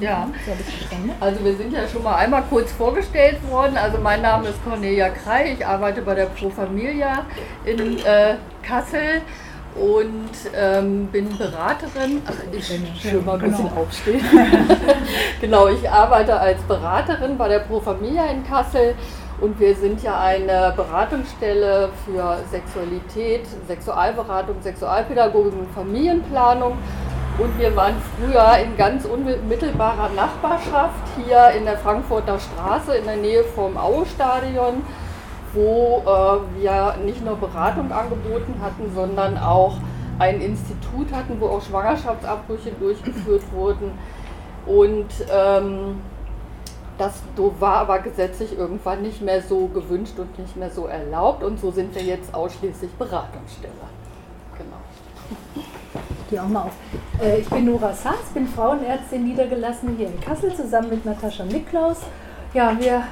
Ja, also wir sind ja schon mal einmal kurz vorgestellt worden. Also mein Name ist Cornelia Krei, ich arbeite bei der Pro Familia in äh, Kassel und ähm, bin Beraterin. Ach, ich will mal ein bisschen genau. aufstehen. genau, ich arbeite als Beraterin bei der Pro Familia in Kassel und wir sind ja eine Beratungsstelle für Sexualität, Sexualberatung, Sexualpädagogik und Familienplanung. Und wir waren früher in ganz unmittelbarer Nachbarschaft hier in der Frankfurter Straße in der Nähe vom Aue-Stadion wo äh, wir nicht nur Beratung angeboten hatten, sondern auch ein Institut hatten, wo auch Schwangerschaftsabbrüche durchgeführt wurden. Und ähm, das war aber gesetzlich irgendwann nicht mehr so gewünscht und nicht mehr so erlaubt. Und so sind wir jetzt ausschließlich Beratungsstelle. Genau. Die auch mal auf. Äh, ich bin Nora Saas, bin Frauenärztin niedergelassen hier in Kassel zusammen mit Natascha Niklaus. Ja, wir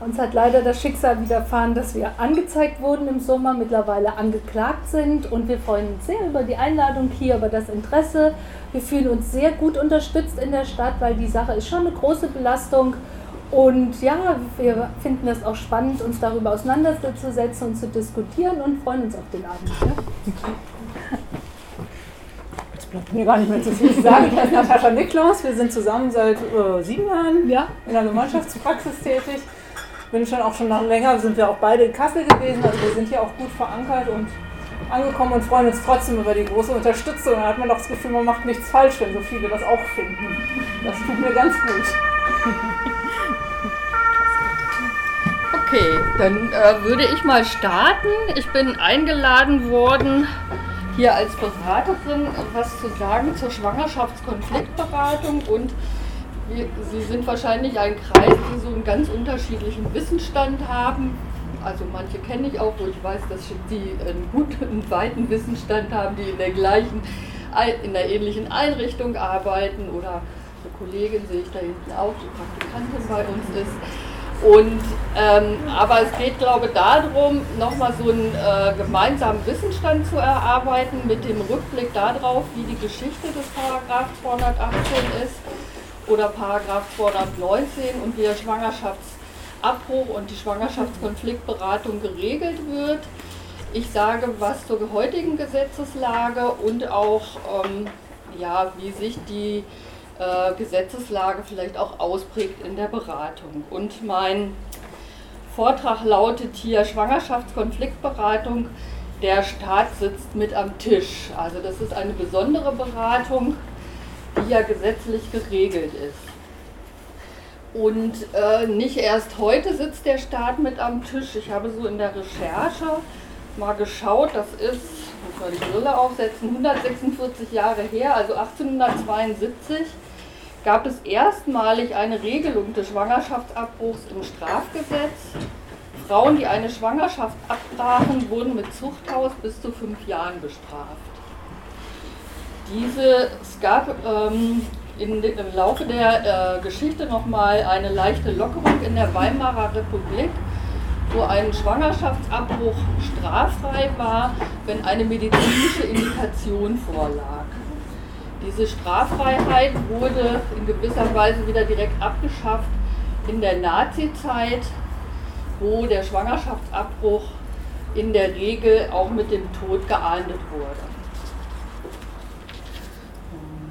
uns hat leider das Schicksal widerfahren, dass wir angezeigt wurden im Sommer, mittlerweile angeklagt sind und wir freuen uns sehr über die Einladung hier, über das Interesse. Wir fühlen uns sehr gut unterstützt in der Stadt, weil die Sache ist schon eine große Belastung. Und ja, wir finden es auch spannend, uns darüber auseinanderzusetzen und zu diskutieren und freuen uns auf den Abend. Ja. Bleibt mir gar nicht mehr zu viel zu sagen. Ich heiße Natascha Niklaus. Wir sind zusammen seit äh, sieben Jahren ja. in der Gemeinschaftspraxis tätig bin schon auch schon noch länger, sind wir auch beide in Kassel gewesen, also wir sind hier auch gut verankert und angekommen und freuen uns trotzdem über die große Unterstützung. Da hat man doch das Gefühl, man macht nichts falsch, wenn so viele das auch finden. Das tut mir ganz gut. Okay, dann äh, würde ich mal starten. Ich bin eingeladen worden, hier als Beraterin was zu sagen zur Schwangerschaftskonfliktberatung und Sie sind wahrscheinlich ein Kreis, die so einen ganz unterschiedlichen Wissensstand haben. Also manche kenne ich auch, wo ich weiß, dass die einen guten, weiten Wissensstand haben, die in der gleichen, in der ähnlichen Einrichtung arbeiten oder eine Kollegin sehe ich da hinten auch, die Praktikantin bei uns ist. Und, ähm, aber es geht, glaube ich, darum, nochmal so einen äh, gemeinsamen Wissensstand zu erarbeiten mit dem Rückblick darauf, wie die Geschichte des Paragraph 218 ist oder Paragraph 219 und wie der Schwangerschaftsabbruch und die Schwangerschaftskonfliktberatung geregelt wird. Ich sage was zur heutigen Gesetzeslage und auch, ähm, ja, wie sich die Gesetzeslage vielleicht auch ausprägt in der Beratung. Und mein Vortrag lautet hier Schwangerschaftskonfliktberatung. Der Staat sitzt mit am Tisch. Also das ist eine besondere Beratung die ja gesetzlich geregelt ist. Und äh, nicht erst heute sitzt der Staat mit am Tisch. Ich habe so in der Recherche mal geschaut, das ist, muss man die Brille aufsetzen, 146 Jahre her, also 1872, gab es erstmalig eine Regelung des Schwangerschaftsabbruchs im Strafgesetz. Frauen, die eine Schwangerschaft abbrachen, wurden mit Zuchthaus bis zu fünf Jahren bestraft. Diese, es gab ähm, in, im Laufe der äh, Geschichte nochmal eine leichte Lockerung in der Weimarer Republik, wo ein Schwangerschaftsabbruch straffrei war, wenn eine medizinische Indikation vorlag. Diese Straffreiheit wurde in gewisser Weise wieder direkt abgeschafft in der Nazizeit, wo der Schwangerschaftsabbruch in der Regel auch mit dem Tod geahndet wurde.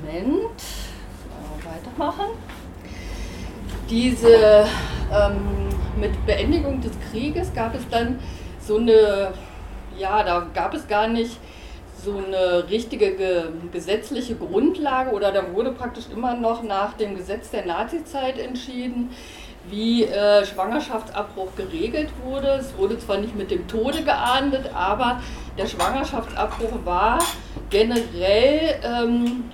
Moment, weitermachen. Diese, ähm, mit Beendigung des Krieges gab es dann so eine, ja, da gab es gar nicht so eine richtige ge gesetzliche Grundlage oder da wurde praktisch immer noch nach dem Gesetz der Nazizeit entschieden, wie äh, Schwangerschaftsabbruch geregelt wurde. Es wurde zwar nicht mit dem Tode geahndet, aber der Schwangerschaftsabbruch war generell ähm,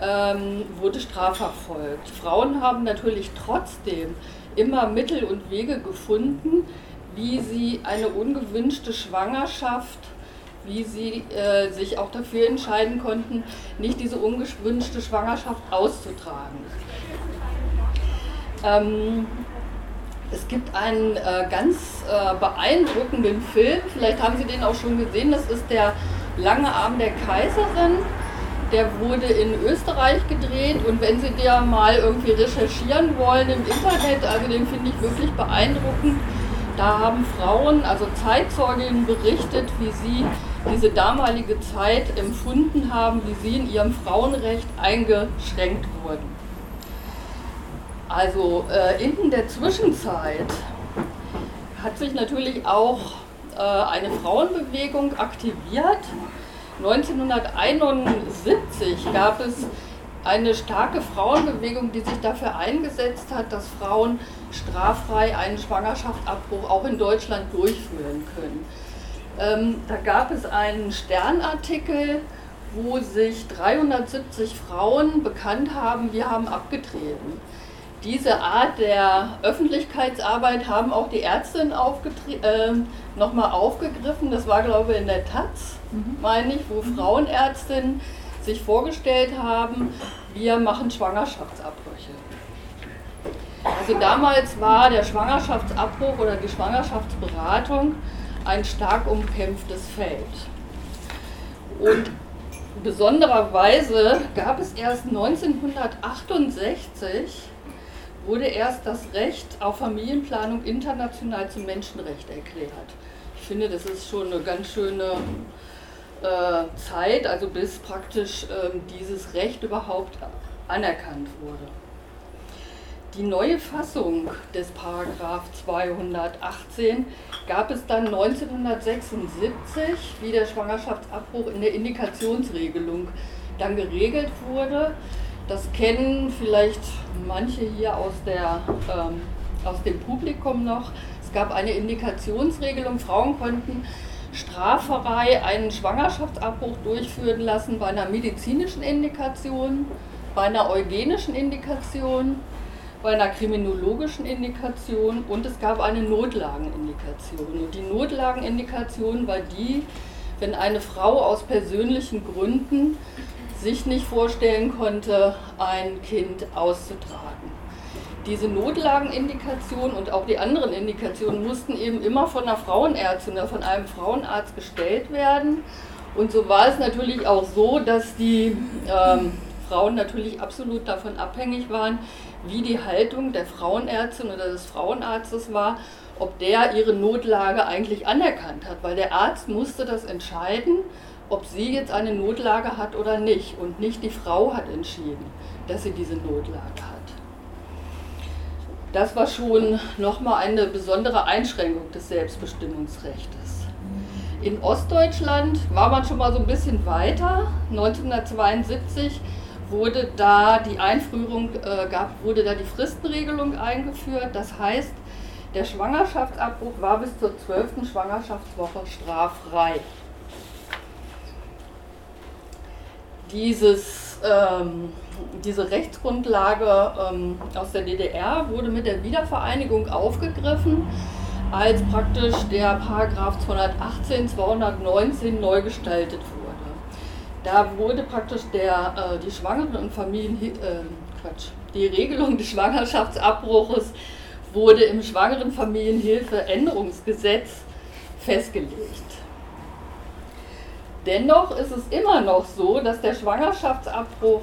ähm, wurde strafverfolgt. Frauen haben natürlich trotzdem immer Mittel und Wege gefunden, wie sie eine ungewünschte Schwangerschaft, wie sie äh, sich auch dafür entscheiden konnten, nicht diese ungewünschte Schwangerschaft auszutragen. Ähm, es gibt einen äh, ganz äh, beeindruckenden Film, vielleicht haben Sie den auch schon gesehen, das ist der Lange Arm der Kaiserin Der wurde in Österreich gedreht und wenn Sie da mal irgendwie recherchieren wollen im Internet, also den finde ich wirklich beeindruckend. Da haben Frauen, also Zeitzeuginnen berichtet, wie sie diese damalige Zeit empfunden haben, wie sie in ihrem Frauenrecht eingeschränkt wurden. Also äh, in der Zwischenzeit hat sich natürlich auch äh, eine Frauenbewegung aktiviert. 1971 gab es eine starke Frauenbewegung, die sich dafür eingesetzt hat, dass Frauen straffrei einen Schwangerschaftsabbruch auch in Deutschland durchführen können. Ähm, da gab es einen Sternartikel, wo sich 370 Frauen bekannt haben, wir haben abgetreten. Diese Art der Öffentlichkeitsarbeit haben auch die Ärztinnen äh, nochmal aufgegriffen. Das war, glaube ich, in der Taz, mhm. meine ich, wo Frauenärztinnen sich vorgestellt haben, wir machen Schwangerschaftsabbrüche. Also damals war der Schwangerschaftsabbruch oder die Schwangerschaftsberatung ein stark umkämpftes Feld. Und besondererweise gab es erst 1968, wurde erst das Recht auf Familienplanung international zum Menschenrecht erklärt. Ich finde, das ist schon eine ganz schöne äh, Zeit, also bis praktisch äh, dieses Recht überhaupt anerkannt wurde. Die neue Fassung des Paragraph 218 gab es dann 1976, wie der Schwangerschaftsabbruch in der Indikationsregelung dann geregelt wurde. Das kennen vielleicht manche hier aus, der, ähm, aus dem Publikum noch. Es gab eine Indikationsregelung, Frauen konnten straffrei einen Schwangerschaftsabbruch durchführen lassen bei einer medizinischen Indikation, bei einer eugenischen Indikation bei einer kriminologischen Indikation und es gab eine Notlagenindikation. Und die Notlagenindikation war die, wenn eine Frau aus persönlichen Gründen sich nicht vorstellen konnte, ein Kind auszutragen. Diese Notlagenindikation und auch die anderen Indikationen mussten eben immer von einer Frauenärztin oder von einem Frauenarzt gestellt werden. Und so war es natürlich auch so, dass die ähm, Frauen natürlich absolut davon abhängig waren, wie die Haltung der Frauenärztin oder des Frauenarztes war, ob der ihre Notlage eigentlich anerkannt hat, weil der Arzt musste das entscheiden, ob sie jetzt eine Notlage hat oder nicht und nicht die Frau hat entschieden, dass sie diese Notlage hat. Das war schon nochmal eine besondere Einschränkung des Selbstbestimmungsrechts. In Ostdeutschland war man schon mal so ein bisschen weiter. 1972 wurde da die Einführung, äh, gab, wurde da die Fristenregelung eingeführt. Das heißt, der Schwangerschaftsabbruch war bis zur 12. Schwangerschaftswoche straffrei. Dieses, ähm, diese Rechtsgrundlage ähm, aus der DDR wurde mit der Wiedervereinigung aufgegriffen, als praktisch der Paragraph 218, 219 neu gestaltet wurde. Da wurde praktisch der, äh, die Schwangeren und Familien, äh, Quatsch, die Regelung des Schwangerschaftsabbruches wurde im Schwangerenfamilienhilfeänderungsgesetz festgelegt. Dennoch ist es immer noch so, dass der Schwangerschaftsabbruch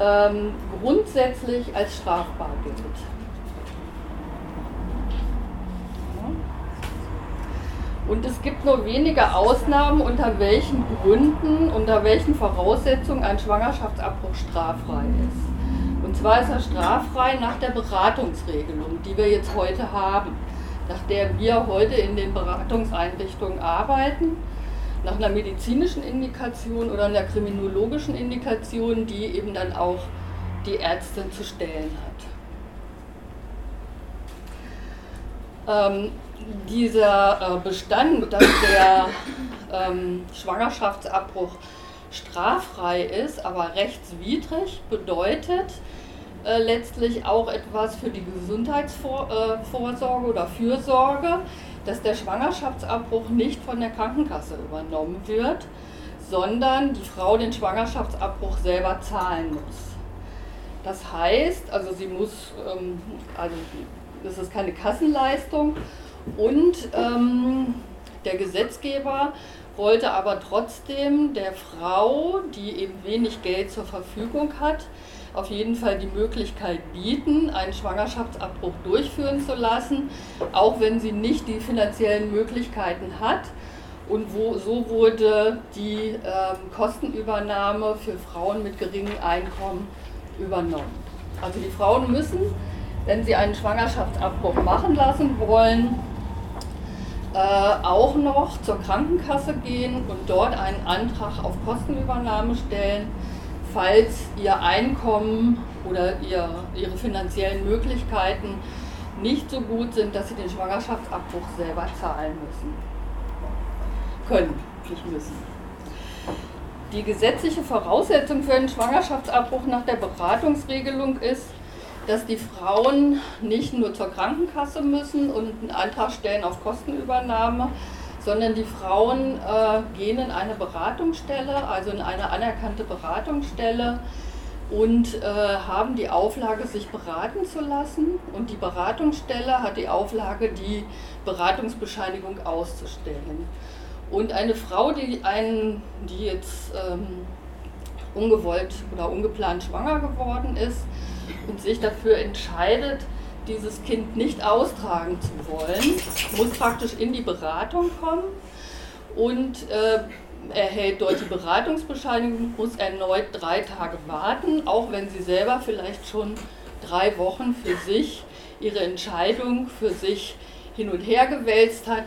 ähm, grundsätzlich als strafbar gilt. Und es gibt nur wenige Ausnahmen, unter welchen Gründen, unter welchen Voraussetzungen ein Schwangerschaftsabbruch straffrei ist. Und zwar ist er straffrei nach der Beratungsregelung, die wir jetzt heute haben, nach der wir heute in den Beratungseinrichtungen arbeiten, nach einer medizinischen Indikation oder einer kriminologischen Indikation, die eben dann auch die Ärztin zu stellen hat. Ähm, dieser äh, Bestand, dass der ähm, Schwangerschaftsabbruch straffrei ist, aber rechtswidrig, bedeutet äh, letztlich auch etwas für die Gesundheitsvorsorge oder Fürsorge, dass der Schwangerschaftsabbruch nicht von der Krankenkasse übernommen wird, sondern die Frau den Schwangerschaftsabbruch selber zahlen muss. Das heißt, also sie muss, ähm, also das ist keine Kassenleistung, und ähm, Der Gesetzgeber wollte aber trotzdem der Frau, die eben wenig Geld zur Verfügung hat, auf jeden Fall die Möglichkeit bieten, einen Schwangerschaftsabbruch durchführen zu lassen, auch wenn sie nicht die finanziellen Möglichkeiten hat. Und wo, so wurde die ähm, Kostenübernahme für Frauen mit geringem Einkommen übernommen. Also die Frauen müssen, wenn sie einen Schwangerschaftsabbruch machen lassen wollen, auch noch zur Krankenkasse gehen und dort einen Antrag auf Kostenübernahme stellen falls ihr Einkommen oder ihr, ihre finanziellen Möglichkeiten nicht so gut sind, dass sie den Schwangerschaftsabbruch selber zahlen müssen. Können, nicht müssen. Die gesetzliche Voraussetzung für einen Schwangerschaftsabbruch nach der Beratungsregelung ist, dass die Frauen nicht nur zur Krankenkasse müssen und einen Antrag stellen auf Kostenübernahme, sondern die Frauen äh, gehen in eine Beratungsstelle, also in eine anerkannte Beratungsstelle und äh, haben die Auflage, sich beraten zu lassen. Und die Beratungsstelle hat die Auflage, die Beratungsbescheinigung auszustellen. Und eine Frau, die, einen, die jetzt ähm, ungewollt oder ungeplant schwanger geworden ist und sich dafür entscheidet, dieses Kind nicht austragen zu wollen, muss praktisch in die Beratung kommen und äh, erhält dort die Beratungsbescheinigung, muss erneut drei Tage warten, auch wenn sie selber vielleicht schon drei Wochen für sich ihre Entscheidung für sich hin und her gewälzt hat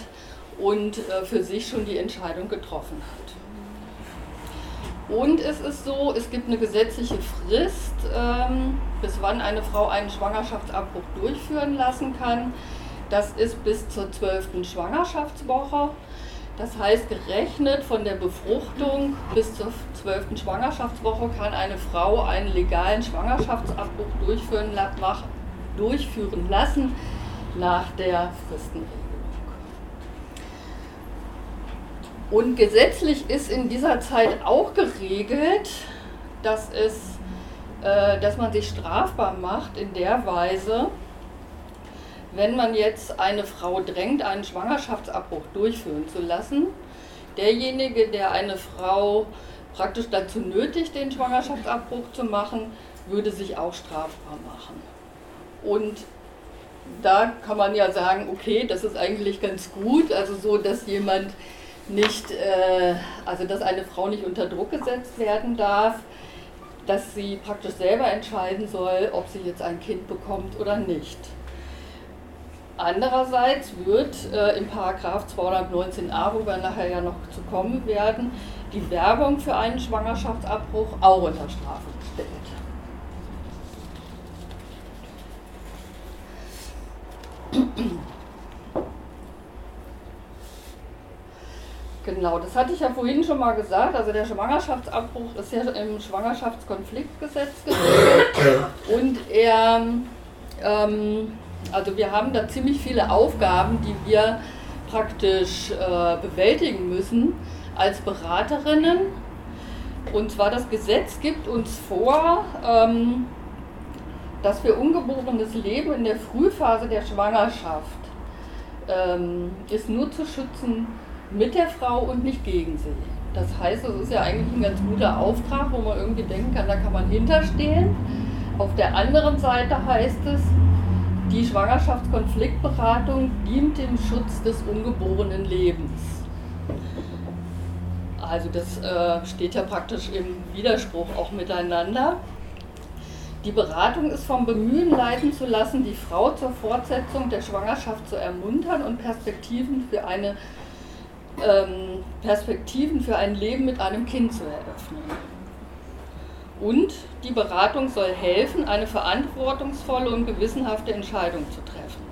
und äh, für sich schon die Entscheidung getroffen hat. Und es ist so, es gibt eine gesetzliche Frist, ähm, bis wann eine Frau einen Schwangerschaftsabbruch durchführen lassen kann. Das ist bis zur zwölften Schwangerschaftswoche. Das heißt, gerechnet von der Befruchtung bis zur zwölften Schwangerschaftswoche kann eine Frau einen legalen Schwangerschaftsabbruch durchführen, durchführen lassen nach der Fristenregelung. Und gesetzlich ist in dieser Zeit auch geregelt, dass, es, äh, dass man sich strafbar macht in der Weise, wenn man jetzt eine Frau drängt, einen Schwangerschaftsabbruch durchführen zu lassen, derjenige, der eine Frau praktisch dazu nötigt, den Schwangerschaftsabbruch zu machen, würde sich auch strafbar machen. Und da kann man ja sagen, okay, das ist eigentlich ganz gut, also so, dass jemand nicht, äh, also dass eine Frau nicht unter Druck gesetzt werden darf, dass sie praktisch selber entscheiden soll, ob sie jetzt ein Kind bekommt oder nicht. Andererseits wird äh, im Paragraph 219a, wo wir nachher ja noch zu kommen werden, die Werbung für einen Schwangerschaftsabbruch auch unter Strafe gestellt. Genau, das hatte ich ja vorhin schon mal gesagt. Also der Schwangerschaftsabbruch ist ja im Schwangerschaftskonfliktgesetz geregelt. Und er, ähm, also wir haben da ziemlich viele Aufgaben, die wir praktisch äh, bewältigen müssen als Beraterinnen. Und zwar das Gesetz gibt uns vor, ähm, dass wir ungeborenes Leben in der Frühphase der Schwangerschaft ähm, ist nur zu schützen mit der Frau und nicht gegen sie. Das heißt, es ist ja eigentlich ein ganz guter Auftrag, wo man irgendwie denken kann, da kann man hinterstehen. Auf der anderen Seite heißt es, die Schwangerschaftskonfliktberatung dient dem Schutz des ungeborenen Lebens. Also das äh, steht ja praktisch im Widerspruch auch miteinander. Die Beratung ist vom Bemühen leiten zu lassen, die Frau zur Fortsetzung der Schwangerschaft zu ermuntern und Perspektiven für eine ähm, Perspektiven für ein Leben mit einem Kind zu eröffnen. Und die Beratung soll helfen, eine verantwortungsvolle und gewissenhafte Entscheidung zu treffen.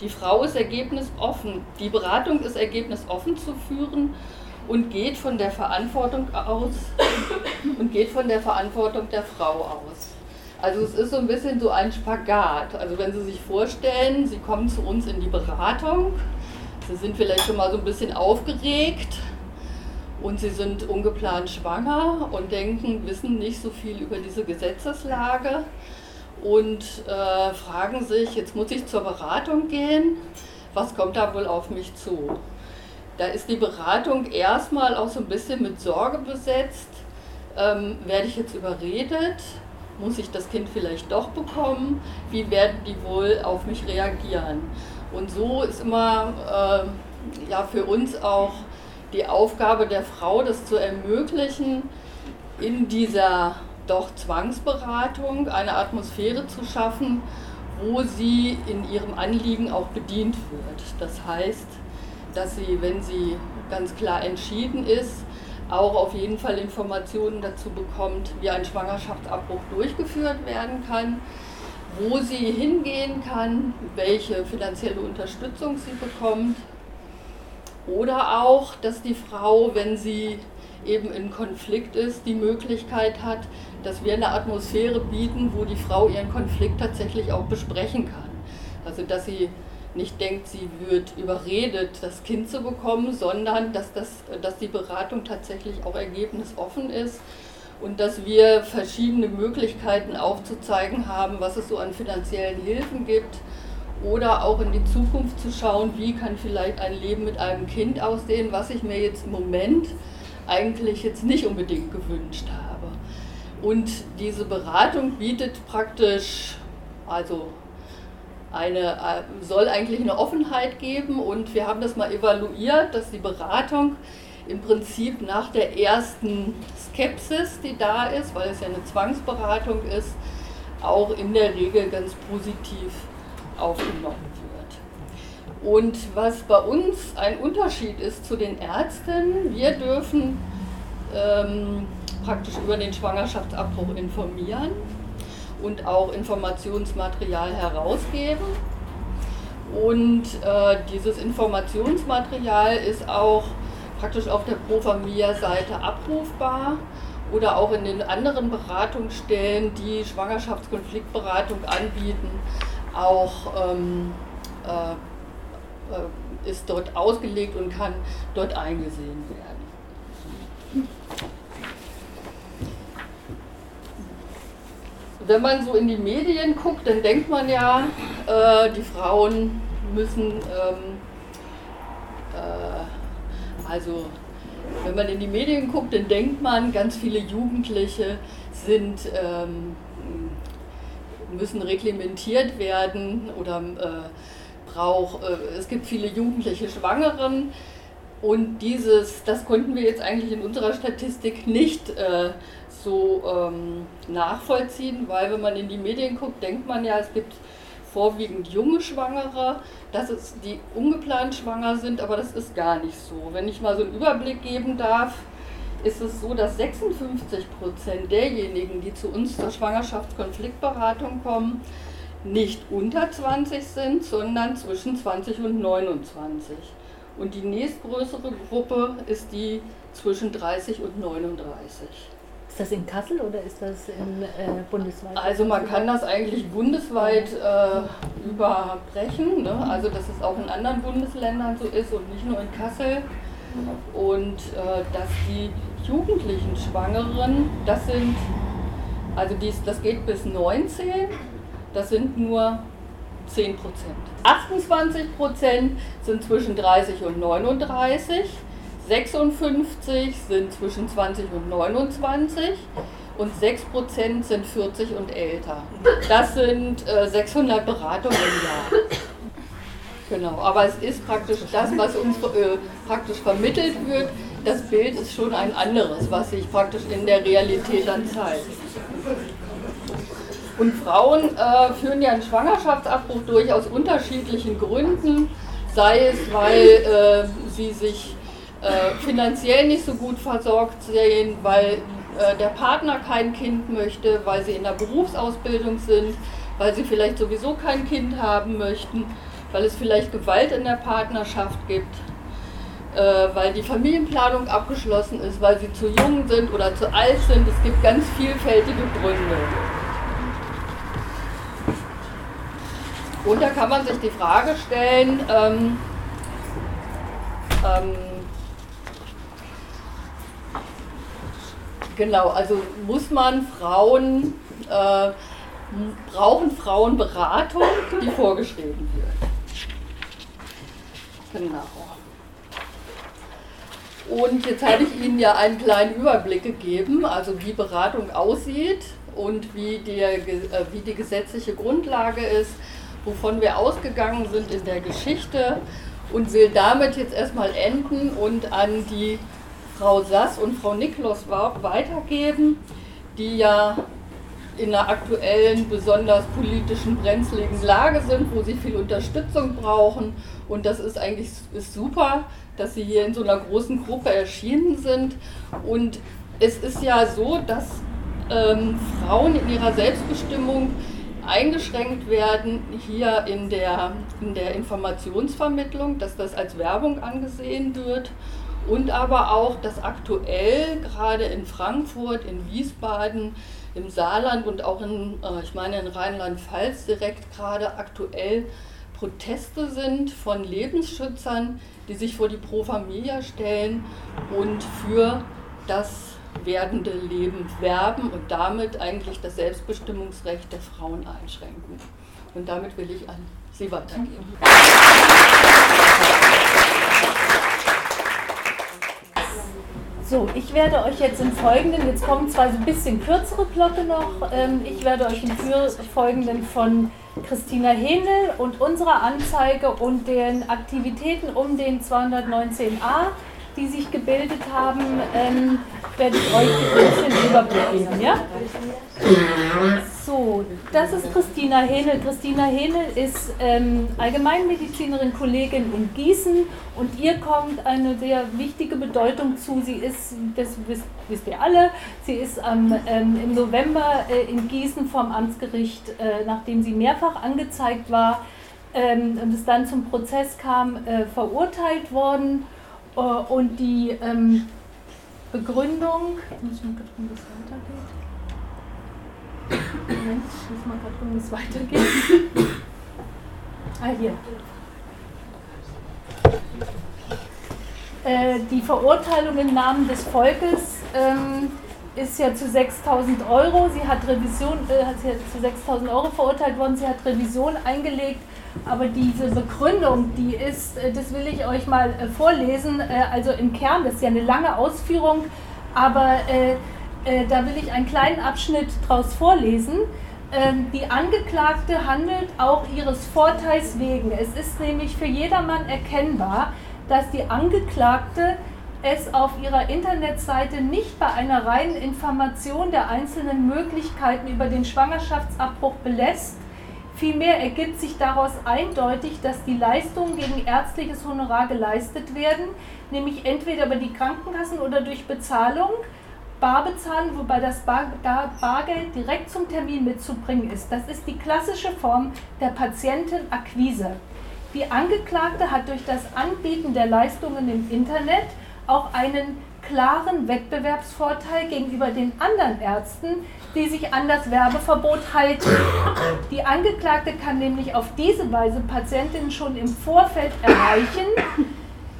Die Frau ist ergebnisoffen. Die Beratung ist ergebnisoffen zu führen und geht von der Verantwortung aus und geht von der Verantwortung der Frau aus. Also es ist so ein bisschen so ein Spagat. Also wenn Sie sich vorstellen, Sie kommen zu uns in die Beratung Sie sind vielleicht schon mal so ein bisschen aufgeregt und Sie sind ungeplant schwanger und denken, wissen nicht so viel über diese Gesetzeslage und äh, fragen sich, jetzt muss ich zur Beratung gehen, was kommt da wohl auf mich zu? Da ist die Beratung erstmal auch so ein bisschen mit Sorge besetzt. Ähm, werde ich jetzt überredet? Muss ich das Kind vielleicht doch bekommen? Wie werden die wohl auf mich reagieren? Und so ist immer äh, ja, für uns auch die Aufgabe der Frau, das zu ermöglichen, in dieser doch Zwangsberatung eine Atmosphäre zu schaffen, wo sie in ihrem Anliegen auch bedient wird. Das heißt, dass sie, wenn sie ganz klar entschieden ist, auch auf jeden Fall Informationen dazu bekommt, wie ein Schwangerschaftsabbruch durchgeführt werden kann, wo sie hingehen kann, welche finanzielle Unterstützung sie bekommt. Oder auch, dass die Frau, wenn sie eben in Konflikt ist, die Möglichkeit hat, dass wir eine Atmosphäre bieten, wo die Frau ihren Konflikt tatsächlich auch besprechen kann. Also dass sie nicht denkt, sie wird überredet, das Kind zu bekommen, sondern dass, das, dass die Beratung tatsächlich auch ergebnisoffen ist und dass wir verschiedene Möglichkeiten aufzuzeigen haben, was es so an finanziellen Hilfen gibt oder auch in die Zukunft zu schauen, wie kann vielleicht ein Leben mit einem Kind aussehen, was ich mir jetzt im Moment eigentlich jetzt nicht unbedingt gewünscht habe. Und diese Beratung bietet praktisch, also eine, äh, soll eigentlich eine Offenheit geben und wir haben das mal evaluiert, dass die Beratung im Prinzip nach der ersten Skepsis, die da ist, weil es ja eine Zwangsberatung ist, auch in der Regel ganz positiv aufgenommen wird. Und was bei uns ein Unterschied ist zu den Ärzten, wir dürfen ähm, praktisch über den Schwangerschaftsabbruch informieren und auch Informationsmaterial herausgeben. Und äh, dieses Informationsmaterial ist auch praktisch auf der Pro Familia-Seite abrufbar oder auch in den anderen Beratungsstellen, die Schwangerschaftskonfliktberatung anbieten, auch ähm, äh, äh, ist dort ausgelegt und kann dort eingesehen werden. wenn man so in die Medien guckt, dann denkt man ja, äh, die Frauen müssen, ähm, äh, also wenn man in die Medien guckt, dann denkt man, ganz viele Jugendliche sind, ähm, müssen reglementiert werden oder äh, braucht, äh, es gibt viele jugendliche Schwangeren. Und dieses, das konnten wir jetzt eigentlich in unserer Statistik nicht äh, so ähm, nachvollziehen, weil wenn man in die Medien guckt, denkt man ja, es gibt vorwiegend junge Schwangere, dass es die ungeplant schwanger sind, aber das ist gar nicht so. Wenn ich mal so einen Überblick geben darf, ist es so, dass 56 Prozent derjenigen, die zu uns zur Schwangerschaftskonfliktberatung kommen, nicht unter 20 sind, sondern zwischen 20 und 29. Und die nächstgrößere Gruppe ist die zwischen 30 und 39. Ist das in Kassel oder ist das in, äh, bundesweit? Also man kann das eigentlich bundesweit äh, überbrechen. Ne? Also dass es auch in anderen Bundesländern so ist und nicht nur in Kassel. Und äh, dass die jugendlichen Schwangeren, das sind, also dies, das geht bis 19, das sind nur 10 Prozent. 28 Prozent sind zwischen 30 und 39 56 sind zwischen 20 und 29 und 6% sind 40 und älter. Das sind äh, 600 Beratungen im Jahr. Genau, aber es ist praktisch das, was uns äh, praktisch vermittelt wird. Das Bild ist schon ein anderes, was sich praktisch in der Realität dann zeigt. Und Frauen äh, führen ja einen Schwangerschaftsabbruch durch aus unterschiedlichen Gründen, sei es, weil äh, sie sich äh, finanziell nicht so gut versorgt sehen, weil äh, der Partner kein Kind möchte, weil sie in der Berufsausbildung sind, weil sie vielleicht sowieso kein Kind haben möchten, weil es vielleicht Gewalt in der Partnerschaft gibt, äh, weil die Familienplanung abgeschlossen ist, weil sie zu jung sind oder zu alt sind. Es gibt ganz vielfältige Gründe. Und da kann man sich die Frage stellen, ähm, ähm, Genau, also muss man Frauen, äh, brauchen Frauen Beratung, die vorgeschrieben wird. Genau. Und jetzt habe ich Ihnen ja einen kleinen Überblick gegeben, also wie Beratung aussieht und wie die, äh, wie die gesetzliche Grundlage ist, wovon wir ausgegangen sind in der Geschichte und will damit jetzt erstmal enden und an die Frau Sass und Frau Niklos weitergeben, die ja in einer aktuellen, besonders politischen, brenzligen Lage sind, wo sie viel Unterstützung brauchen. Und das ist eigentlich ist super, dass sie hier in so einer großen Gruppe erschienen sind. Und es ist ja so, dass ähm, Frauen in ihrer Selbstbestimmung eingeschränkt werden hier in der, in der Informationsvermittlung, dass das als Werbung angesehen wird und aber auch, dass aktuell gerade in Frankfurt, in Wiesbaden, im Saarland und auch in, äh, ich meine in Rheinland-Pfalz direkt gerade aktuell Proteste sind von Lebensschützern, die sich vor die Pro Familia stellen und für das werdende Leben werben und damit eigentlich das Selbstbestimmungsrecht der Frauen einschränken. Und damit will ich an Sie weitergeben. So, ich werde euch jetzt im Folgenden, jetzt kommen zwar so ein bisschen kürzere Blöcke noch, ähm, ich werde euch im Folgenden von Christina Hähnel und unserer Anzeige und den Aktivitäten um den 219a die sich gebildet haben, ähm, werde ich euch ein bisschen Überblick. Ja? So, das ist Christina Hähnel. Christina Hähnel ist ähm, Allgemeinmedizinerin, Kollegin in Gießen und ihr kommt eine sehr wichtige Bedeutung zu. Sie ist, das wisst, wisst ihr alle, sie ist ähm, im November äh, in Gießen vom Amtsgericht, äh, nachdem sie mehrfach angezeigt war ähm, und es dann zum Prozess kam, äh, verurteilt worden. Äh, und die ähm, Begründung, ich muss mal gucken, wie es weitergeht. Moment, ich muss mal gerade wie es weitergeht. Ah, hier. Äh, die Verurteilung im Namen des Volkes ähm, ist ja zu 6000 Euro. Sie hat Revision, äh, hat sie zu 6000 Euro verurteilt worden. Sie hat Revision eingelegt aber diese Begründung, die ist, äh, das will ich euch mal äh, vorlesen, äh, also im Kern, das ist ja eine lange Ausführung, aber da will ich einen kleinen Abschnitt daraus vorlesen. Ähm, die Angeklagte handelt auch ihres Vorteils wegen. Es ist nämlich für jedermann erkennbar, dass die Angeklagte es auf ihrer Internetseite nicht bei einer reinen Information der einzelnen Möglichkeiten über den Schwangerschaftsabbruch belässt, Vielmehr ergibt sich daraus eindeutig, dass die Leistungen gegen ärztliches Honorar geleistet werden, nämlich entweder über die Krankenkassen oder durch Bezahlung, Barbezahlen, wobei das Bar, Bargeld direkt zum Termin mitzubringen ist. Das ist die klassische Form der Patientenakquise. Die Angeklagte hat durch das Anbieten der Leistungen im Internet auch einen klaren Wettbewerbsvorteil gegenüber den anderen Ärzten, die sich an das Werbeverbot halten. Die Angeklagte kann nämlich auf diese Weise Patientinnen schon im Vorfeld erreichen,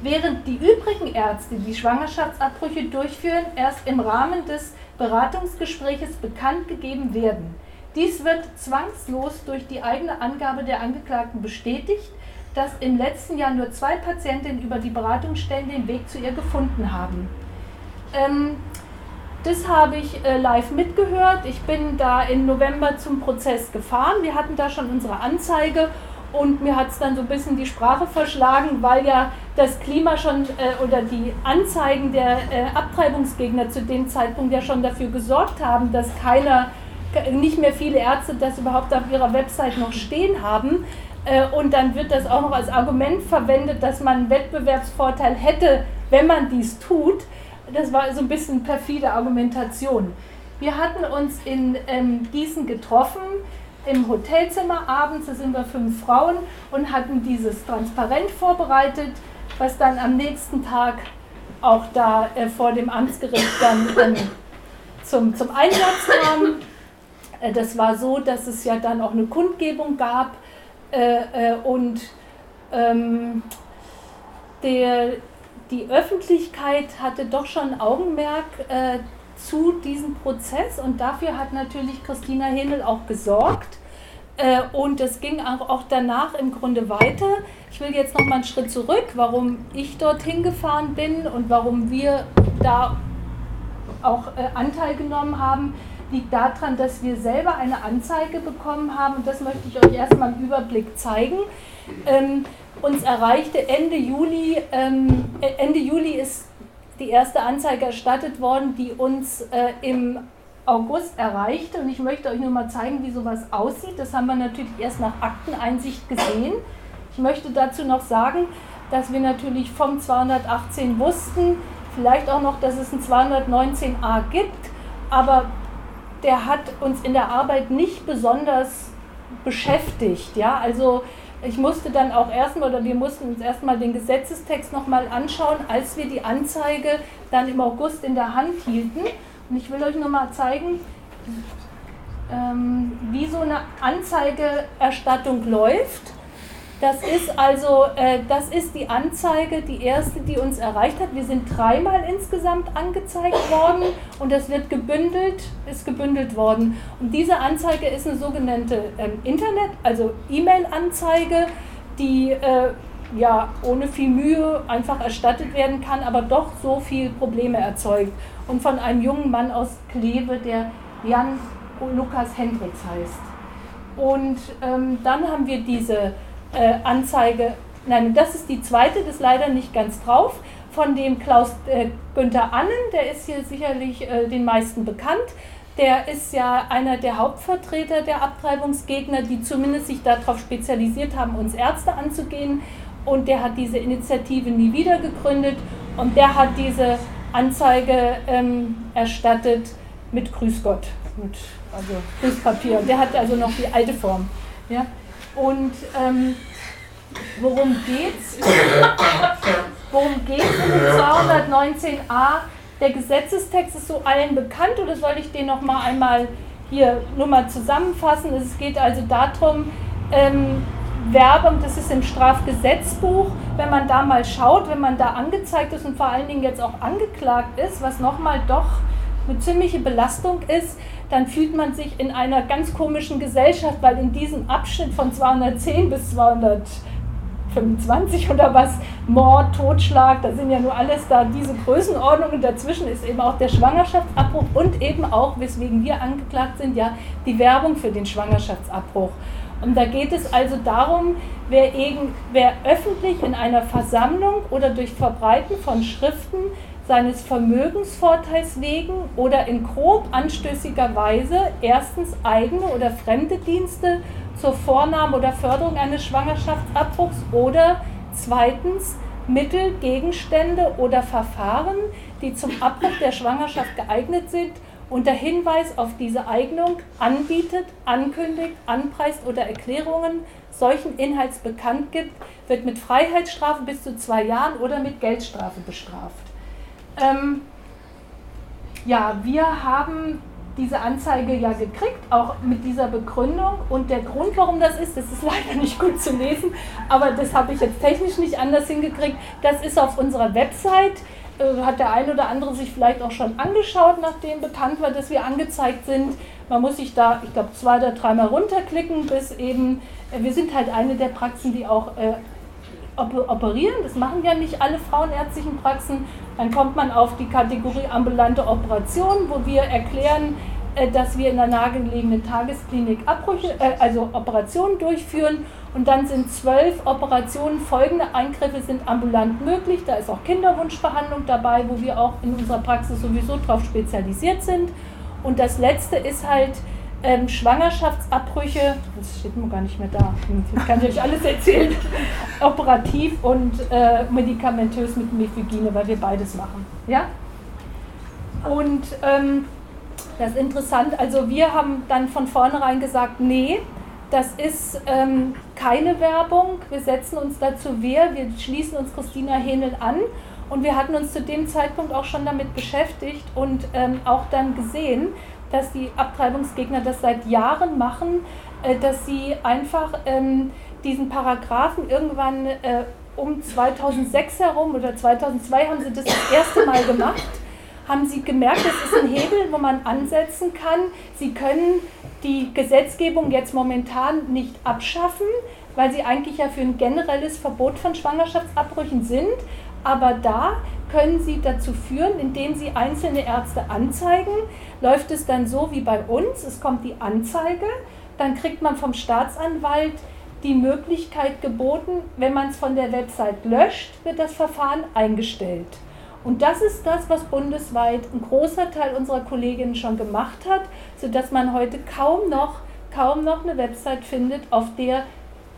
während die übrigen Ärzte, die Schwangerschaftsabbrüche durchführen, erst im Rahmen des Beratungsgespräches bekannt gegeben werden. Dies wird zwangslos durch die eigene Angabe der Angeklagten bestätigt, dass im letzten Jahr nur zwei Patientinnen über die Beratungsstellen den Weg zu ihr gefunden haben. Ähm, das habe ich äh, live mitgehört. Ich bin da im November zum Prozess gefahren. Wir hatten da schon unsere Anzeige und mir hat es dann so ein bisschen die Sprache verschlagen, weil ja das Klima schon äh, oder die Anzeigen der äh, Abtreibungsgegner zu dem Zeitpunkt ja schon dafür gesorgt haben, dass keiner, nicht mehr viele Ärzte das überhaupt auf ihrer Website noch stehen haben. Äh, und dann wird das auch noch als Argument verwendet, dass man einen Wettbewerbsvorteil hätte, wenn man dies tut das war so ein bisschen perfide Argumentation. Wir hatten uns in ähm, Gießen getroffen, im Hotelzimmer abends, da sind wir fünf Frauen und hatten dieses Transparent vorbereitet, was dann am nächsten Tag auch da äh, vor dem Amtsgericht dann ähm, zum, zum Einsatz kam. Äh, das war so, dass es ja dann auch eine Kundgebung gab äh, äh und ähm, der, die Öffentlichkeit hatte doch schon Augenmerk äh, zu diesem Prozess und dafür hat natürlich Christina Händel auch gesorgt. Äh, und es ging auch danach im Grunde weiter. Ich will jetzt noch mal einen Schritt zurück, warum ich dorthin gefahren bin und warum wir da auch äh, Anteil genommen haben, liegt daran, dass wir selber eine Anzeige bekommen haben und das möchte ich euch erstmal im Überblick zeigen. Ähm, uns erreichte Ende Juli, ähm, äh, Ende Juli ist die erste Anzeige erstattet worden, die uns äh, im August erreichte. Und ich möchte euch nur mal zeigen, wie sowas aussieht. Das haben wir natürlich erst nach Akteneinsicht gesehen. Ich möchte dazu noch sagen, dass wir natürlich vom 218 wussten, vielleicht auch noch, dass es ein 219a gibt, aber der hat uns in der Arbeit nicht besonders beschäftigt. Ja? Also ich musste dann auch erstmal, oder wir mussten uns erstmal den Gesetzestext nochmal anschauen, als wir die Anzeige dann im August in der Hand hielten. Und ich will euch nur mal zeigen, ähm, wie so eine Anzeigeerstattung läuft. Das ist also, äh, das ist die Anzeige, die erste, die uns erreicht hat. Wir sind dreimal insgesamt angezeigt worden und das wird gebündelt, ist gebündelt worden. Und diese Anzeige ist eine sogenannte ähm, Internet, also E-Mail-Anzeige, die äh, ja ohne viel Mühe einfach erstattet werden kann, aber doch so viel Probleme erzeugt und von einem jungen Mann aus Kleve, der Jan Lukas Hendricks heißt. Und ähm, dann haben wir diese äh, Anzeige, nein, das ist die zweite, das ist leider nicht ganz drauf, von dem Klaus äh, Günther Annen, der ist hier sicherlich äh, den meisten bekannt. Der ist ja einer der Hauptvertreter der Abtreibungsgegner, die zumindest sich darauf spezialisiert haben, uns Ärzte anzugehen. Und der hat diese Initiative nie wieder gegründet und der hat diese Anzeige ähm, erstattet mit Grüß Gott, mit, also Grüßpapier. Der hat also noch die alte Form. Ja? Und ähm, worum geht's? Worum geht's in dem 219a? Der Gesetzestext ist so allen bekannt oder soll ich den noch mal einmal hier nur mal zusammenfassen? Es geht also darum, ähm, Werbung, das ist im Strafgesetzbuch, wenn man da mal schaut, wenn man da angezeigt ist und vor allen Dingen jetzt auch angeklagt ist, was nochmal doch eine ziemliche Belastung ist, dann fühlt man sich in einer ganz komischen Gesellschaft, weil in diesem Abschnitt von 210 bis 225 oder was, Mord, Totschlag, da sind ja nur alles da, diese Größenordnungen. Dazwischen ist eben auch der Schwangerschaftsabbruch und eben auch, weswegen wir angeklagt sind, ja, die Werbung für den Schwangerschaftsabbruch. Und da geht es also darum, wer, wer öffentlich in einer Versammlung oder durch Verbreiten von Schriften seines Vermögensvorteils wegen oder in grob anstößiger Weise erstens eigene oder fremde Dienste zur Vornahme oder Förderung eines Schwangerschaftsabbruchs oder zweitens Mittel, Gegenstände oder Verfahren, die zum Abbruch der Schwangerschaft geeignet sind, unter Hinweis auf diese Eignung anbietet, ankündigt, anpreist oder Erklärungen solchen Inhalts bekannt gibt, wird mit Freiheitsstrafe bis zu zwei Jahren oder mit Geldstrafe bestraft. Ähm, ja, wir haben diese Anzeige ja gekriegt, auch mit dieser Begründung. Und der Grund, warum das ist, das ist leider nicht gut zu lesen, aber das habe ich jetzt technisch nicht anders hingekriegt. Das ist auf unserer Website äh, hat der ein oder andere sich vielleicht auch schon angeschaut, nachdem bekannt war, dass wir angezeigt sind. Man muss sich da, ich glaube, zwei oder dreimal runterklicken, bis eben, äh, wir sind halt eine der Praxen, die auch äh, operieren. Das machen ja nicht alle frauenärztlichen Praxen. Dann kommt man auf die Kategorie ambulante Operation, wo wir erklären, äh, dass wir in der nahegelegenen Tagesklinik Abbrüche, äh, also Operationen durchführen und dann sind zwölf Operationen, folgende Eingriffe sind ambulant möglich. Da ist auch Kinderwunschbehandlung dabei, wo wir auch in unserer Praxis sowieso darauf spezialisiert sind. Und das letzte ist halt ähm, Schwangerschaftsabbrüche, das steht mir gar nicht mehr da, das kann ich euch alles erzählen, operativ und äh, medikamentös mit Mephygine, weil wir beides machen. Ja? Und ähm, das ist interessant, also wir haben dann von vornherein gesagt, nee, das ist ähm, keine Werbung, wir setzen uns dazu wehr, wir schließen uns Christina Hähnel an. Und wir hatten uns zu dem Zeitpunkt auch schon damit beschäftigt und ähm, auch dann gesehen, dass die Abtreibungsgegner das seit Jahren machen, äh, dass sie einfach ähm, diesen Paragraphen irgendwann äh, um 2006 herum oder 2002 haben sie das das erste Mal gemacht haben Sie gemerkt, es ist ein Hebel, wo man ansetzen kann. Sie können die Gesetzgebung jetzt momentan nicht abschaffen, weil sie eigentlich ja für ein generelles Verbot von Schwangerschaftsabbrüchen sind. Aber da können sie dazu führen, indem sie einzelne Ärzte anzeigen, läuft es dann so wie bei uns, es kommt die Anzeige, dann kriegt man vom Staatsanwalt die Möglichkeit geboten, wenn man es von der Website löscht, wird das Verfahren eingestellt. Und das ist das, was bundesweit ein großer Teil unserer Kolleginnen schon gemacht hat, sodass man heute kaum noch, kaum noch eine Website findet, auf der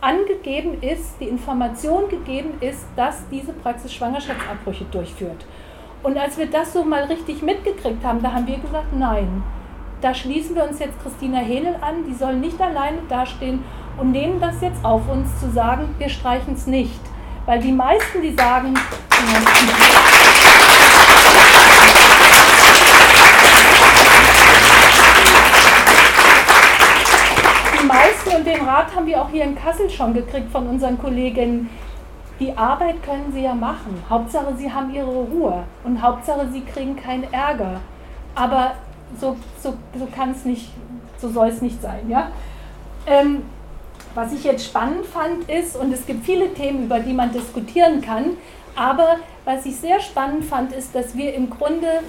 angegeben ist, die Information gegeben ist, dass diese Praxis Schwangerschaftsabbrüche durchführt. Und als wir das so mal richtig mitgekriegt haben, da haben wir gesagt, nein, da schließen wir uns jetzt Christina Henel an, die soll nicht alleine dastehen und nehmen das jetzt auf uns zu sagen, wir streichen es nicht. Weil die meisten, die sagen, Rat haben wir auch hier in Kassel schon gekriegt von unseren Kolleginnen. Die Arbeit können sie ja machen. Hauptsache, sie haben ihre Ruhe und Hauptsache, sie kriegen keinen Ärger. Aber so, so, so kann es nicht, so soll es nicht sein. Ja? Ähm, was ich jetzt spannend fand ist, und es gibt viele Themen, über die man diskutieren kann, aber was ich sehr spannend fand, ist, dass wir im Grunde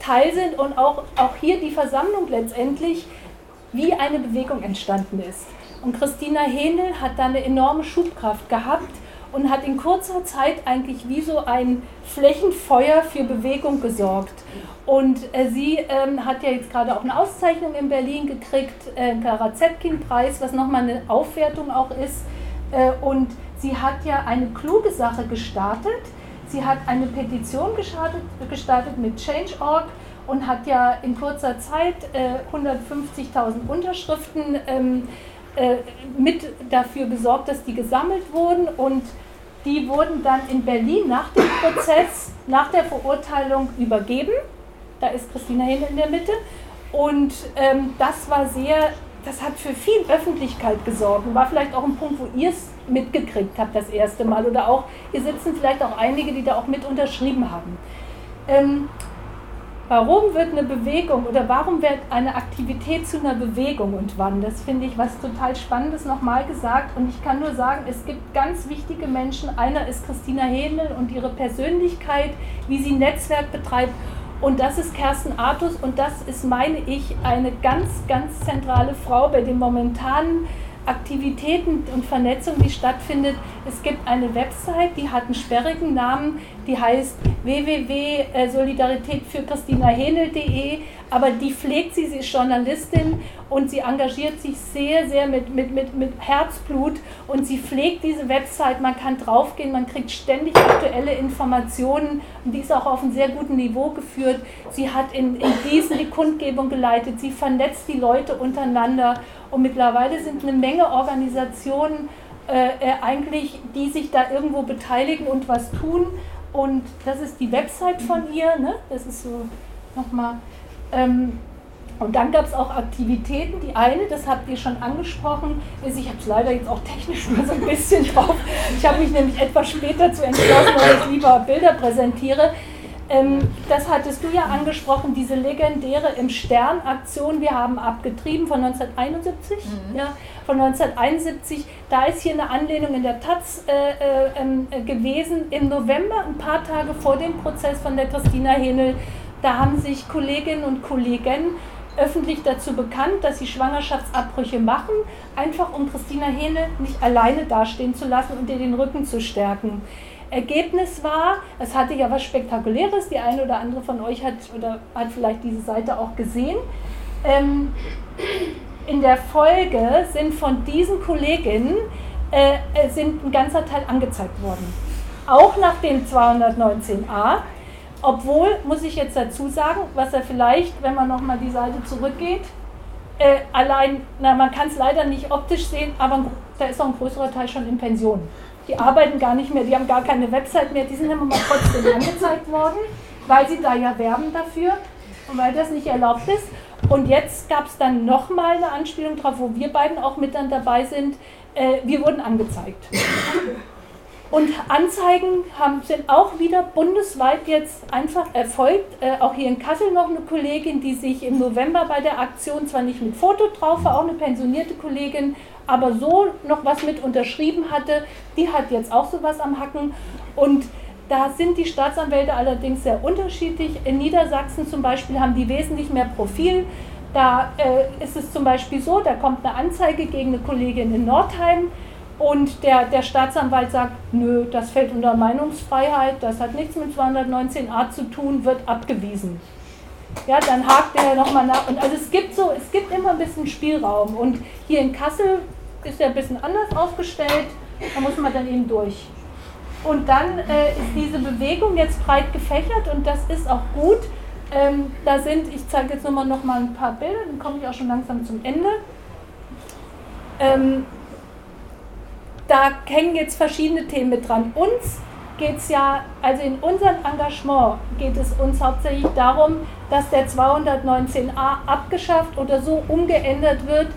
Teil sind und auch, auch hier die Versammlung letztendlich wie eine Bewegung entstanden ist. Und Christina Hähnel hat da eine enorme Schubkraft gehabt und hat in kurzer Zeit eigentlich wie so ein Flächenfeuer für Bewegung gesorgt. Und äh, sie ähm, hat ja jetzt gerade auch eine Auszeichnung in Berlin gekriegt, äh, Clara Zetkin-Preis, was nochmal eine Aufwertung auch ist. Äh, und sie hat ja eine kluge Sache gestartet. Sie hat eine Petition gestartet, gestartet mit Change.org und hat ja in kurzer Zeit 150.000 äh, Unterschriften ähm, äh, mit dafür gesorgt, dass die gesammelt wurden und die wurden dann in Berlin nach dem Prozess, nach der Verurteilung übergeben da ist Christina Hähne in der Mitte. Und ähm, das war sehr, das hat für viel Öffentlichkeit gesorgt war vielleicht auch ein Punkt, wo ihr es mitgekriegt habt das erste Mal. Oder auch, hier sitzen vielleicht auch einige, die da auch mit unterschrieben haben. Ähm, warum wird eine Bewegung oder warum wird eine Aktivität zu einer Bewegung und wann? Das finde ich was total Spannendes nochmal gesagt. Und ich kann nur sagen, es gibt ganz wichtige Menschen. Einer ist Christina Hähnel und ihre Persönlichkeit, wie sie Netzwerk betreibt. Und das ist Kerstin Artus und das ist, meine ich, eine ganz, ganz zentrale Frau bei den momentanen Aktivitäten und Vernetzung, die stattfindet. Es gibt eine Website, die hat einen sperrigen Namen, die heißt www.solidaritätfürchristinahähnel.de aber die pflegt sie, sie ist Journalistin und sie engagiert sich sehr, sehr mit, mit, mit, mit Herzblut und sie pflegt diese Website. Man kann draufgehen, man kriegt ständig aktuelle Informationen und die ist auch auf einem sehr guten Niveau geführt. Sie hat in, in Gießen die Kundgebung geleitet, sie vernetzt die Leute untereinander und mittlerweile sind eine Menge Organisationen äh, äh eigentlich, die sich da irgendwo beteiligen und was tun. Und das ist die Website von ihr, ne? das ist so nochmal ähm, und dann gab es auch Aktivitäten. Die eine, das habt ihr schon angesprochen, ist, ich habe es leider jetzt auch technisch nur so ein bisschen drauf. Ich habe mich nämlich etwas später zu entschlossen, weil ich lieber Bilder präsentiere. Ähm, das hattest du ja angesprochen, diese legendäre im Stern-Aktion. Wir haben abgetrieben von 1971. Mhm. Ja, von 1971. Da ist hier eine Anlehnung in der Taz äh, äh, äh, gewesen. Im November, ein paar Tage vor dem Prozess von der Christina Henel da haben sich Kolleginnen und Kollegen öffentlich dazu bekannt, dass sie Schwangerschaftsabbrüche machen, einfach um Christina Hähne nicht alleine dastehen zu lassen und ihr den Rücken zu stärken. Ergebnis war, es hatte ja was Spektakuläres, die eine oder andere von euch hat oder hat vielleicht diese Seite auch gesehen. Ähm, in der Folge sind von diesen Kolleginnen äh, sind ein ganzer Teil angezeigt worden. Auch nach dem 219a, obwohl, muss ich jetzt dazu sagen, was er vielleicht, wenn man nochmal die Seite zurückgeht, äh, allein, na, man kann es leider nicht optisch sehen, aber da ist auch ein größerer Teil schon in Pension. Die arbeiten gar nicht mehr, die haben gar keine Website mehr, die sind immer mal trotzdem angezeigt worden, weil sie da ja werben dafür und weil das nicht erlaubt ist. Und jetzt gab es dann nochmal eine Anspielung drauf, wo wir beiden auch mit dann dabei sind. Äh, wir wurden angezeigt. Und Anzeigen haben, sind auch wieder bundesweit jetzt einfach erfolgt. Äh, auch hier in Kassel noch eine Kollegin, die sich im November bei der Aktion, zwar nicht mit Foto drauf war, auch eine pensionierte Kollegin, aber so noch was mit unterschrieben hatte, die hat jetzt auch sowas am Hacken. Und da sind die Staatsanwälte allerdings sehr unterschiedlich. In Niedersachsen zum Beispiel haben die wesentlich mehr Profil. Da äh, ist es zum Beispiel so, da kommt eine Anzeige gegen eine Kollegin in Nordheim und der, der Staatsanwalt sagt, nö, das fällt unter Meinungsfreiheit, das hat nichts mit 219a zu tun, wird abgewiesen. Ja, dann hakt er nochmal nach. Und also es gibt so, es gibt immer ein bisschen Spielraum. Und hier in Kassel ist er ein bisschen anders aufgestellt, da muss man dann eben durch. Und dann äh, ist diese Bewegung jetzt breit gefächert und das ist auch gut. Ähm, da sind, ich zeige jetzt nochmal noch mal ein paar Bilder, dann komme ich auch schon langsam zum Ende. Ähm, da hängen jetzt verschiedene Themen mit dran. Uns geht es ja, also in unserem Engagement geht es uns hauptsächlich darum, dass der 219a abgeschafft oder so umgeändert wird,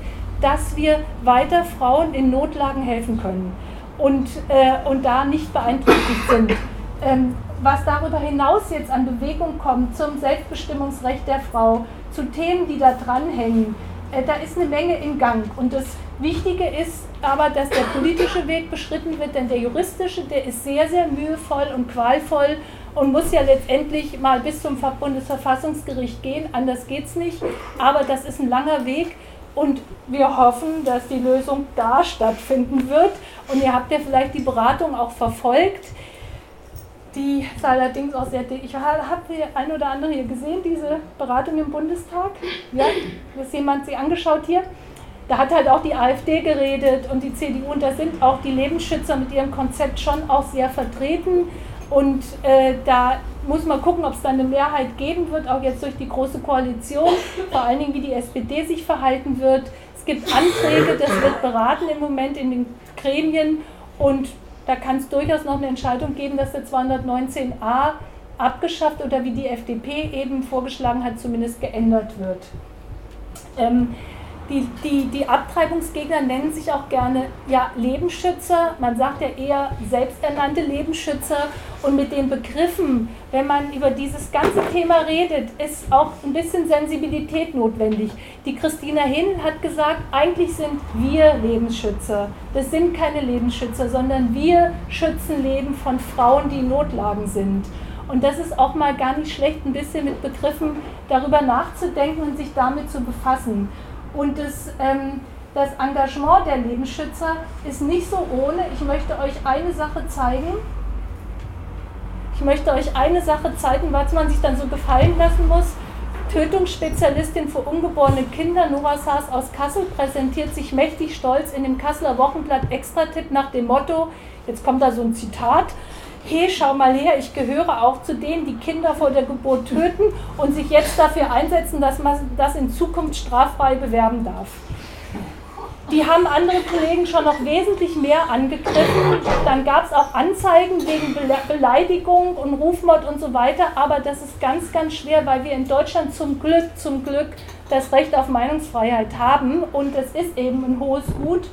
dass wir weiter Frauen in Notlagen helfen können und, äh, und da nicht beeinträchtigt sind. Ähm, was darüber hinaus jetzt an Bewegung kommt zum Selbstbestimmungsrecht der Frau, zu Themen, die da dranhängen, äh, da ist eine Menge in Gang. Und das Wichtige ist aber, dass der politische Weg beschritten wird, denn der juristische, der ist sehr, sehr mühevoll und qualvoll und muss ja letztendlich mal bis zum Bundesverfassungsgericht gehen. Anders geht es nicht. Aber das ist ein langer Weg. Und wir hoffen, dass die Lösung da stattfinden wird. Und ihr habt ja vielleicht die Beratung auch verfolgt. Die ist allerdings auch sehr dick. Ich habe die ein oder andere hier gesehen, diese Beratung im Bundestag. Ja, ist jemand sie angeschaut hier? Da hat halt auch die AfD geredet und die CDU und da sind auch die Lebensschützer mit ihrem Konzept schon auch sehr vertreten. Und äh, da muss man gucken, ob es da eine Mehrheit geben wird, auch jetzt durch die Große Koalition, vor allen Dingen wie die SPD sich verhalten wird. Es gibt Anträge, das wird beraten im Moment in den Gremien und da kann es durchaus noch eine Entscheidung geben, dass der 219a abgeschafft oder wie die FDP eben vorgeschlagen hat, zumindest geändert wird. Ähm, die, die, die Abtreibungsgegner nennen sich auch gerne ja, Lebensschützer, man sagt ja eher selbsternannte Lebensschützer und mit den Begriffen, wenn man über dieses ganze Thema redet, ist auch ein bisschen Sensibilität notwendig. Die Christina Hinn hat gesagt, eigentlich sind wir Lebensschützer. Das sind keine Lebensschützer, sondern wir schützen Leben von Frauen, die in Notlagen sind. Und das ist auch mal gar nicht schlecht, ein bisschen mit Begriffen darüber nachzudenken und sich damit zu befassen. Und das, ähm, das Engagement der Lebensschützer ist nicht so ohne. Ich möchte euch eine Sache zeigen. Ich möchte euch eine Sache zeigen, was man sich dann so gefallen lassen muss. Tötungsspezialistin für ungeborene Kinder Nora Saas aus Kassel präsentiert sich mächtig stolz in dem Kasseler Wochenblatt Extratipp nach dem Motto, jetzt kommt da so ein Zitat, hey, schau mal her, ich gehöre auch zu denen, die Kinder vor der Geburt töten und sich jetzt dafür einsetzen, dass man das in Zukunft straffrei bewerben darf. Die haben andere Kollegen schon noch wesentlich mehr angegriffen. Dann gab es auch Anzeigen wegen Beleidigung und Rufmord und so weiter. Aber das ist ganz, ganz schwer, weil wir in Deutschland zum Glück, zum Glück das Recht auf Meinungsfreiheit haben. Und es ist eben ein hohes Gut.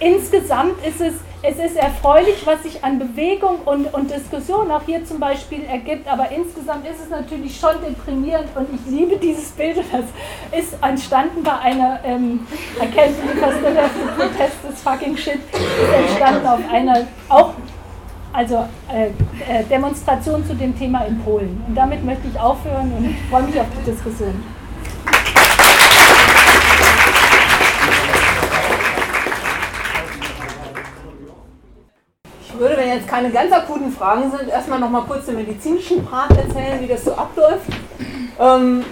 Insgesamt ist es es ist erfreulich, was sich an Bewegung und, und Diskussion auch hier zum Beispiel ergibt, aber insgesamt ist es natürlich schon deprimierend und ich liebe dieses Bild. Das ist entstanden bei einer ähm, Erkenntnis, was der Protest des fucking Shit ist entstanden auf einer auch also äh, äh, Demonstration zu dem Thema in Polen. Und damit möchte ich aufhören und freue mich auf die Diskussion. Würde, wenn jetzt keine ganz akuten Fragen sind, erstmal noch mal kurz den medizinischen Part erzählen, wie das so abläuft. Ähm,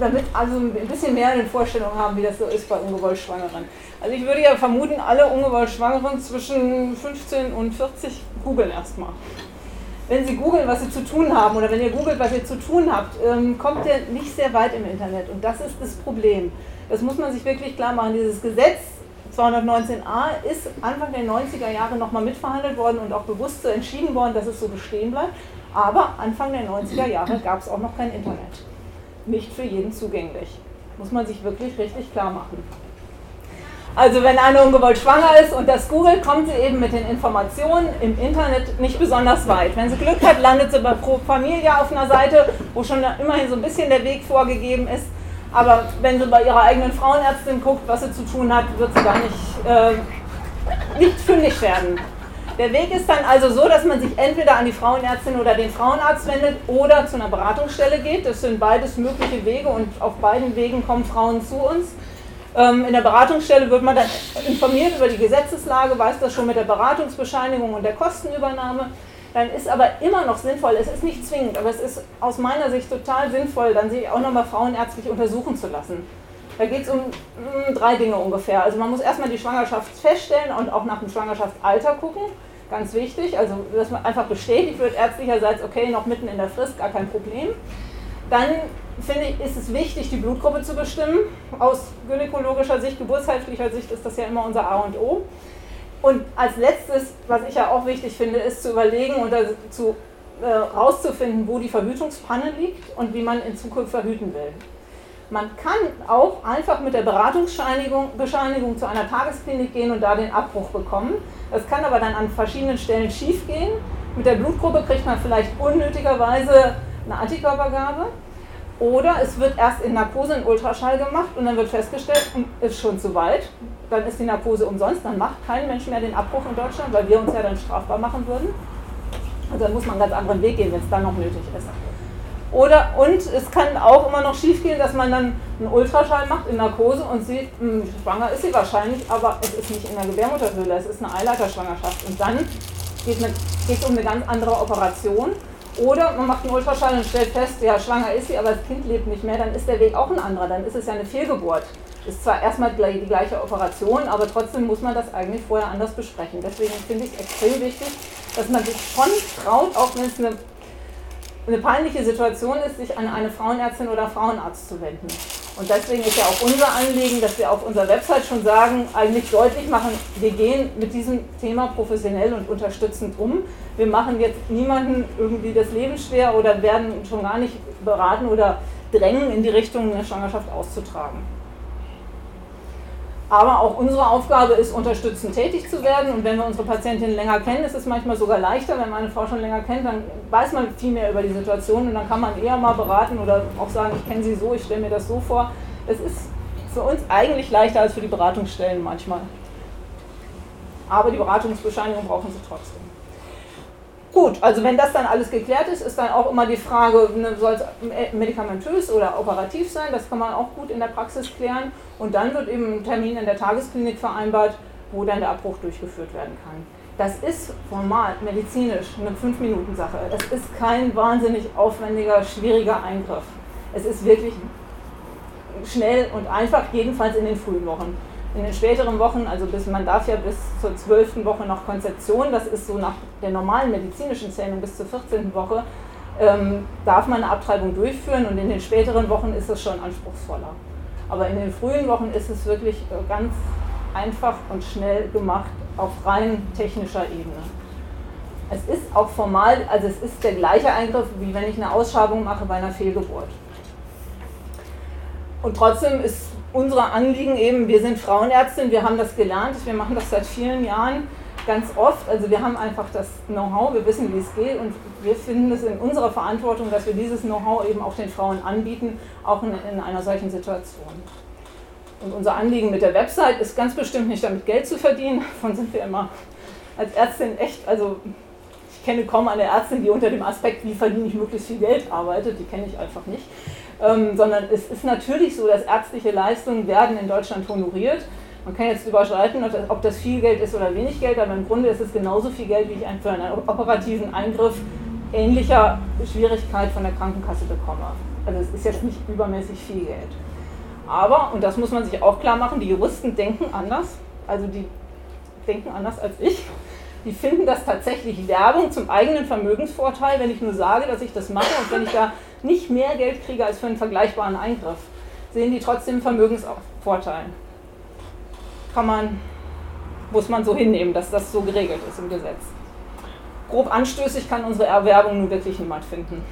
damit also ein bisschen mehr eine Vorstellung haben, wie das so ist bei ungewollt Schwangeren. Also ich würde ja vermuten, alle ungewollt Schwangeren zwischen 15 und 40 googeln erstmal. Wenn Sie googeln, was Sie zu tun haben, oder wenn ihr googelt, was ihr zu tun habt, ähm, kommt ihr nicht sehr weit im Internet. Und das ist das Problem. Das muss man sich wirklich klar machen. Dieses Gesetz 219a ist Anfang der 90er Jahre nochmal mitverhandelt worden und auch bewusst so entschieden worden, dass es so bestehen bleibt. Aber Anfang der 90er Jahre gab es auch noch kein Internet. Nicht für jeden zugänglich. Muss man sich wirklich richtig klar machen. Also wenn eine ungewollt schwanger ist und das googelt, kommt sie eben mit den Informationen im Internet nicht besonders weit. Wenn sie Glück hat, landet sie bei Pro Familia auf einer Seite, wo schon immerhin so ein bisschen der Weg vorgegeben ist. Aber wenn sie bei ihrer eigenen Frauenärztin guckt, was sie zu tun hat, wird sie da nicht, äh, nicht fündig werden. Der Weg ist dann also so, dass man sich entweder an die Frauenärztin oder den Frauenarzt wendet oder zu einer Beratungsstelle geht. Das sind beides mögliche Wege und auf beiden Wegen kommen Frauen zu uns. Ähm, in der Beratungsstelle wird man dann informiert über die Gesetzeslage, weiß das schon mit der Beratungsbescheinigung und der Kostenübernahme. Dann ist aber immer noch sinnvoll, es ist nicht zwingend, aber es ist aus meiner Sicht total sinnvoll, dann sich auch nochmal frauenärztlich untersuchen zu lassen. Da geht es um mh, hm, drei Dinge ungefähr. Also man muss erstmal die Schwangerschaft feststellen und auch nach dem Schwangerschaftsalter gucken. Ganz wichtig, also dass man einfach bestätigt wird ärztlicherseits, okay, noch mitten in der Frist, gar kein Problem. Dann finde ich, ist es wichtig, die Blutgruppe zu bestimmen. Aus gynäkologischer Sicht, geburtshilflicher Sicht ist das ja immer unser A und O. Und als letztes, was ich ja auch wichtig finde, ist zu überlegen und zu äh, rauszufinden, wo die Verhütungspanne liegt und wie man in Zukunft verhüten will. Man kann auch einfach mit der Beratungsbescheinigung zu einer Tagesklinik gehen und da den Abbruch bekommen. Das kann aber dann an verschiedenen Stellen schief gehen. Mit der Blutgruppe kriegt man vielleicht unnötigerweise eine Antikörpergabe. Oder es wird erst in Narkose ein Ultraschall gemacht und dann wird festgestellt, ist schon zu weit. Dann ist die Narkose umsonst, dann macht kein Mensch mehr den Abbruch in Deutschland, weil wir uns ja dann strafbar machen würden. Also dann muss man einen ganz anderen Weg gehen, wenn es dann noch nötig ist. Oder, und es kann auch immer noch schief gehen, dass man dann einen Ultraschall macht in Narkose und sieht, mh, hm, schwanger ist sie wahrscheinlich, aber es ist nicht in der Gebärmutterhöhle, es ist eine Eileiterschwangerschaft. Und dann geht es um eine ganz andere Operation oder man macht einen Ultraschall und stellt fest, ja, schwanger ist sie, aber das Kind lebt nicht mehr, dann ist der Weg auch ein anderer, dann ist es ja eine Fehlgeburt. Ist zwar erstmal die gleiche Operation, aber trotzdem muss man das eigentlich vorher anders besprechen. Deswegen finde ich es extrem wichtig, dass man sich schon traut, auch wenn es eine, eine peinliche Situation ist, sich an eine Frauenärztin oder Frauenarzt zu wenden. Und deswegen ist ja auch unser Anliegen, dass wir auf unserer Website schon sagen, eigentlich deutlich machen, wir gehen mit diesem Thema professionell und unterstützend um. Wir machen jetzt niemanden irgendwie das Leben schwer oder werden schon gar nicht beraten oder drängen, in die Richtung eine Schwangerschaft auszutragen. Aber auch unsere Aufgabe ist, unterstützend tätig zu werden. Und wenn wir unsere Patientin länger kennen, ist es manchmal sogar leichter. Wenn man eine Frau schon länger kennt, dann weiß man viel mehr über die Situation und dann kann man eher mal beraten oder auch sagen, ich kenne sie so, ich stelle mir das so vor. Es ist für uns eigentlich leichter als für die Beratungsstellen manchmal. Aber die Beratungsbescheinigung brauchen sie trotzdem. Gut, also wenn das dann alles geklärt ist, ist dann auch immer die Frage, ne, soll es medikamentös oder operativ sein? Das kann man auch gut in der Praxis klären. Und dann wird eben ein Termin in der Tagesklinik vereinbart, wo dann der Abbruch durchgeführt werden kann. Das ist formal, medizinisch eine 5-Minuten-Sache. Es ist kein wahnsinnig aufwendiger, schwieriger Eingriff. Es ist wirklich schnell und einfach, jedenfalls in den frühen Wochen. In den späteren Wochen, also bis man darf ja bis zur zwölften Woche noch Konzeption, das ist so nach der normalen medizinischen Zählung bis zur 14. Woche, ähm, darf man eine Abtreibung durchführen und in den späteren Wochen ist es schon anspruchsvoller. Aber in den frühen Wochen ist es wirklich äh, ganz einfach und schnell gemacht auf rein technischer Ebene. Es ist auch formal, also es ist der gleiche Eingriff, wie wenn ich eine Ausschabung mache bei einer Fehlgeburt. Und trotzdem ist unsere Anliegen eben, wir sind Frauenärztin, wir haben das gelernt, wir machen das seit vielen Jahren ganz oft. Also wir haben einfach das Know-how, wir wissen, wie es geht und wir finden es in unserer Verantwortung, dass wir dieses Know-how eben auch den Frauen anbieten, auch in, in einer solchen Situation. Und unser Anliegen mit der Website ist ganz bestimmt nicht damit Geld zu verdienen. Davon sind wir immer als Ärztin echt, also ich kenne kaum eine Ärztin, die unter dem Aspekt, wie verdiene ich möglichst viel Geld arbeitet, die kenne ich einfach nicht ähm, sondern es ist natürlich so, dass ärztliche Leistungen werden in Deutschland honoriert. Man kann jetzt überschreiten, ob das viel Geld ist oder wenig Geld, aber im Grunde ist es genauso viel Geld, wie ich für einen operativen Eingriff ähnlicher Schwierigkeit von der Krankenkasse bekomme. Also es ist jetzt nicht übermäßig viel Geld. Aber, und das muss man sich auch klar machen, die Juristen denken anders. Also die denken anders als ich. Die finden das tatsächlich Werbung zum eigenen Vermögensvorteil, wenn ich nur sage, dass ich das mache und wenn ich da nicht mehr Geld kriege als für einen vergleichbaren Eingriff, sehen die trotzdem Vermögensvorteil. Kann man, muss man so hinnehmen, dass das so geregelt ist im Gesetz. Grob anstößig kann unsere Erwerbung nun wirklich niemand finden.